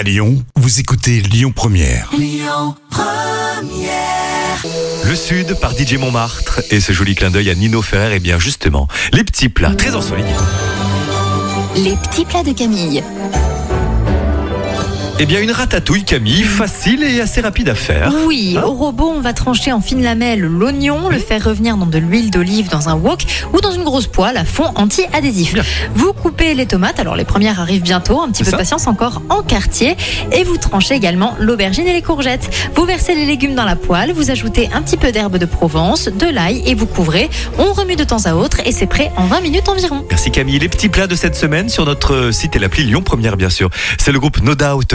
À Lyon, vous écoutez Lyon Première. Le Sud par DJ Montmartre et ce joli clin d'œil à Nino Ferrer, et bien justement, les petits plats très ensoleillés. Les petits plats de Camille. Eh bien, une ratatouille, Camille, facile et assez rapide à faire. Oui, au robot, on va trancher en fines lamelles l'oignon, le faire revenir dans de l'huile d'olive dans un wok ou dans une grosse poêle à fond anti-adhésif. Vous coupez les tomates, alors les premières arrivent bientôt, un petit peu de patience encore en quartier. Et vous tranchez également l'aubergine et les courgettes. Vous versez les légumes dans la poêle, vous ajoutez un petit peu d'herbe de Provence, de l'ail et vous couvrez. On remue de temps à autre et c'est prêt en 20 minutes environ. Merci Camille. Les petits plats de cette semaine sur notre site et l'appli Lyon Première, bien sûr. C'est le groupe No Doubt.